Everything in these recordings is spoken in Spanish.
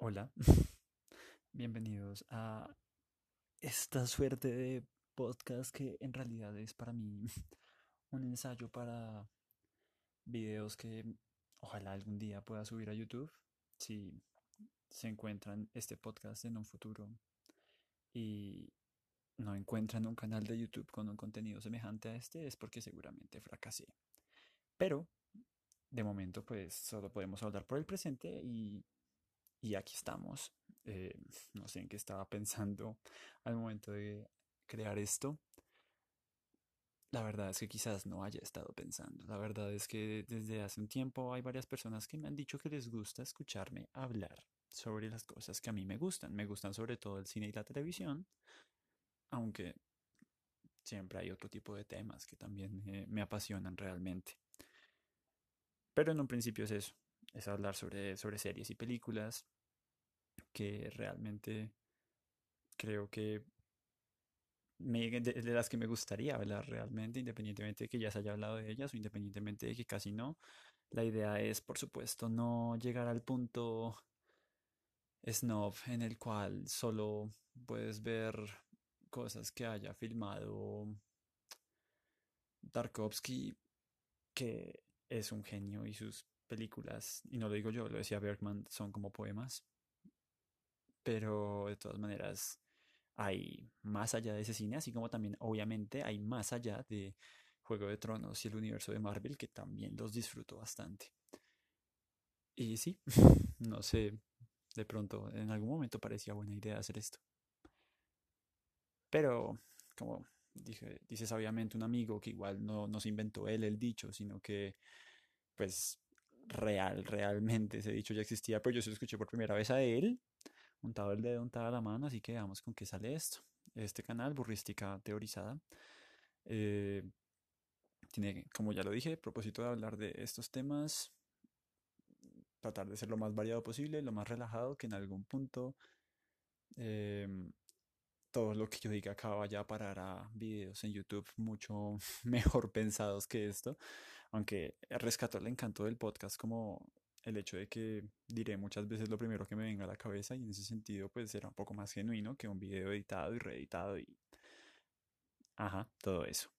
Hola, bienvenidos a esta suerte de podcast que en realidad es para mí un ensayo para videos que ojalá algún día pueda subir a YouTube si se encuentran este podcast en un futuro y no encuentran un canal de YouTube con un contenido semejante a este es porque seguramente fracasé. Pero de momento pues solo podemos hablar por el presente y y aquí estamos. Eh, no sé en qué estaba pensando al momento de crear esto. La verdad es que quizás no haya estado pensando. La verdad es que desde hace un tiempo hay varias personas que me han dicho que les gusta escucharme hablar sobre las cosas que a mí me gustan. Me gustan sobre todo el cine y la televisión, aunque siempre hay otro tipo de temas que también me apasionan realmente. Pero en un principio es eso, es hablar sobre, sobre series y películas que realmente creo que de, las que me gustaría hablar realmente, independientemente de que ya se haya hablado de ellas o independientemente de que casi no. La idea es, por supuesto, no llegar al punto snob en el cual solo puedes ver cosas que haya filmado Tarkovsky, que es un genio y sus películas, y no lo digo yo, lo decía Bergman, son como poemas. Pero de todas maneras hay más allá de ese cine, así como también obviamente hay más allá de Juego de Tronos y el universo de Marvel, que también los disfruto bastante. Y sí, no sé, de pronto en algún momento parecía buena idea hacer esto. Pero, como dice sabiamente un amigo que igual no, no se inventó él el dicho, sino que pues real, realmente ese dicho ya existía, pero yo se lo escuché por primera vez a él, untado el dedo, untada la mano, así que veamos con qué sale esto. Este canal, Burrística Teorizada, eh, tiene, como ya lo dije, propósito de hablar de estos temas, tratar de ser lo más variado posible, lo más relajado, que en algún punto em, todo lo que yo diga acá vaya a parar a videos en YouTube mucho mejor pensados que esto aunque rescato el encanto del podcast como el hecho de que diré muchas veces lo primero que me venga a la cabeza y en ese sentido pues será un poco más genuino que un video editado y reeditado y... Ajá, todo eso.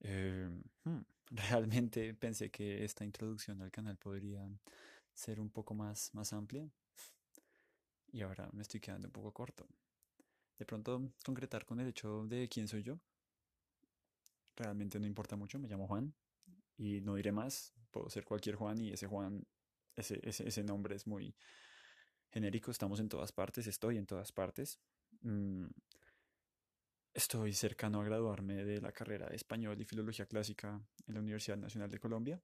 Em, hmm, realmente pensé que esta introducción al canal podría ser un poco más, más amplia y ahora me estoy quedando un poco corto. De pronto concretar con el hecho de quién soy yo. Realmente no importa mucho, me llamo Juan, y no diré más, puedo ser cualquier Juan y ese Juan, ese, ese, nombre es muy genérico, estamos en todas partes, estoy en todas partes. Mm, estoy cercano a graduarme de la carrera de español y filología clásica en la Universidad Nacional de Colombia,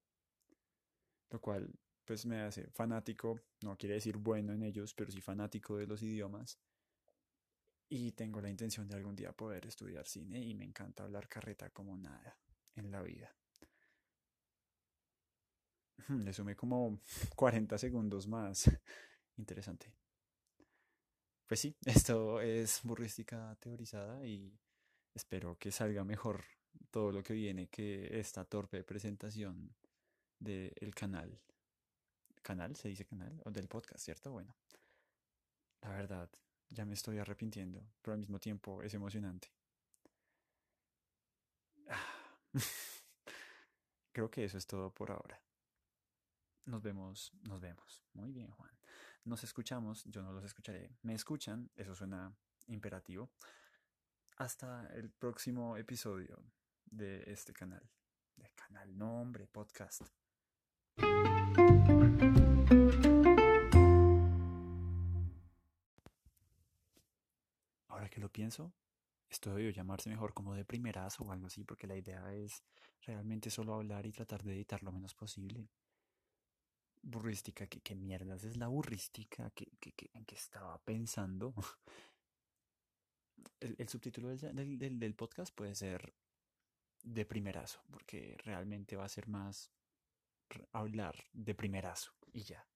lo cual pues me hace fanático, no quiere decir bueno en ellos, pero sí fanático de los idiomas. Y tengo la intención de algún día poder estudiar cine y me encanta hablar carreta como nada en la vida. Le sumé como 40 segundos más. Interesante. Pues sí, esto es burrística teorizada y espero que salga mejor todo lo que viene que esta torpe presentación del canal. ¿Canal? ¿Se dice canal? O del podcast, ¿cierto? Bueno, la verdad, ya me estoy arrepintiendo, pero al mismo tiempo es emocionante. Creo que eso es todo por ahora. Nos vemos, nos vemos. Muy bien, Juan. Nos escuchamos, yo no los escucharé. Me escuchan, eso suena imperativo. Hasta el próximo episodio de este canal. De canal, nombre, podcast. Ahora que lo pienso, esto debió llamarse mejor como de primerazo o algo así, porque la idea es realmente solo hablar y tratar de editar lo menos posible burrística, ¿qué, qué mierdas es la burrística? ¿Qué, en qué estaba pensando? El, subtítulo del, del, del, podcast puede ser de primerazo, porque realmente va a ser más hablar de primerazo y ya.